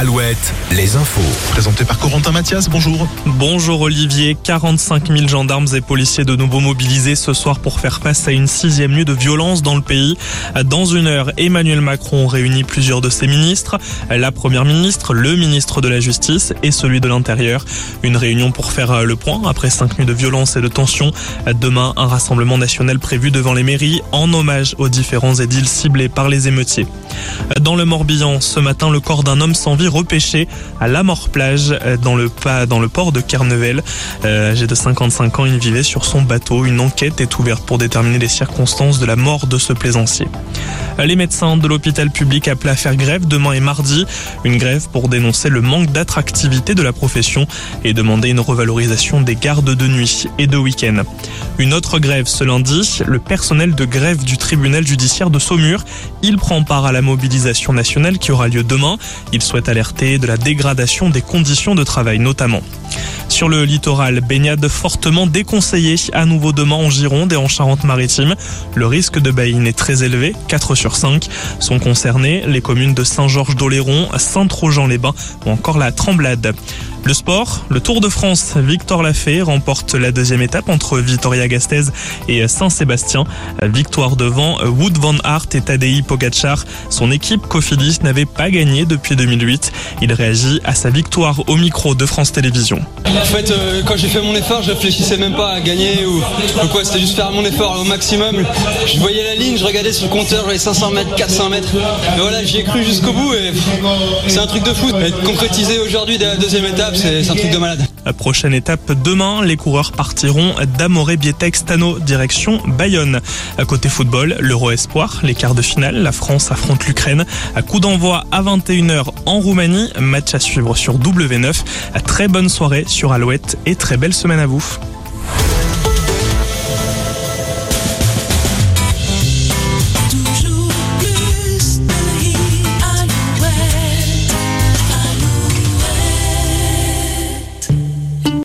Alouette, les infos. Présenté par Corentin Mathias, bonjour. Bonjour Olivier, 45 000 gendarmes et policiers de nouveau mobilisés ce soir pour faire face à une sixième nuit de violence dans le pays. Dans une heure, Emmanuel Macron réunit plusieurs de ses ministres, la première ministre, le ministre de la Justice et celui de l'Intérieur. Une réunion pour faire le point après cinq nuits de violence et de tension. Demain, un rassemblement national prévu devant les mairies en hommage aux différents édiles ciblés par les émeutiers. Dans le Morbihan, ce matin, le corps d'un homme sans vie repêché à la mort plage euh, dans le, dans le port de Carnevel. Euh, âgé de 55 ans, il vivait sur son bateau. Une enquête est ouverte pour déterminer les circonstances de la mort de ce plaisancier. Les médecins de l'hôpital public appellent à faire grève demain et mardi. Une grève pour dénoncer le manque d'attractivité de la profession et demander une revalorisation des gardes de nuit et de week-end. Une autre grève ce lundi, le personnel de grève du tribunal judiciaire de Saumur. Il prend part à la mobilisation nationale qui aura lieu demain. Il souhaite de la dégradation des conditions de travail notamment. Sur le littoral, baignade fortement déconseillée à nouveau demain en Gironde et en Charente-Maritime. Le risque de baïne est très élevé, 4 sur 5 sont concernés, les communes de Saint-Georges-d'Oléron, Saint-Trojan-les-Bains ou encore la Tremblade. Le sport, le Tour de France, Victor Lafay remporte la deuxième étape entre Vitoria-Gasteiz et Saint-Sébastien. Victoire devant Wood van Aert et Tadej Pogacar. Son équipe Cofidis n'avait pas gagné depuis 2008. Il réagit à sa victoire au micro de France Télévisions. En fait, euh, quand j'ai fait mon effort, je réfléchissais même pas à gagner. C'était juste faire mon effort au maximum. Je voyais la ligne, je regardais sur le compteur, les 500 mètres, 400 mètres. Et voilà, j'y ai cru jusqu'au bout et c'est un truc de fou. Être concrétisé aujourd'hui dès la deuxième étape, c'est un truc de malade. La prochaine étape demain, les coureurs partiront d'Amoré Bietex Tano direction Bayonne. À côté football, l'Euro Espoir, les quarts de finale, la France affronte l'Ukraine. À coup d'envoi à 21h en Roumanie, match à suivre sur W9. À très bonne soirée sur Alouette et très belle semaine à vous.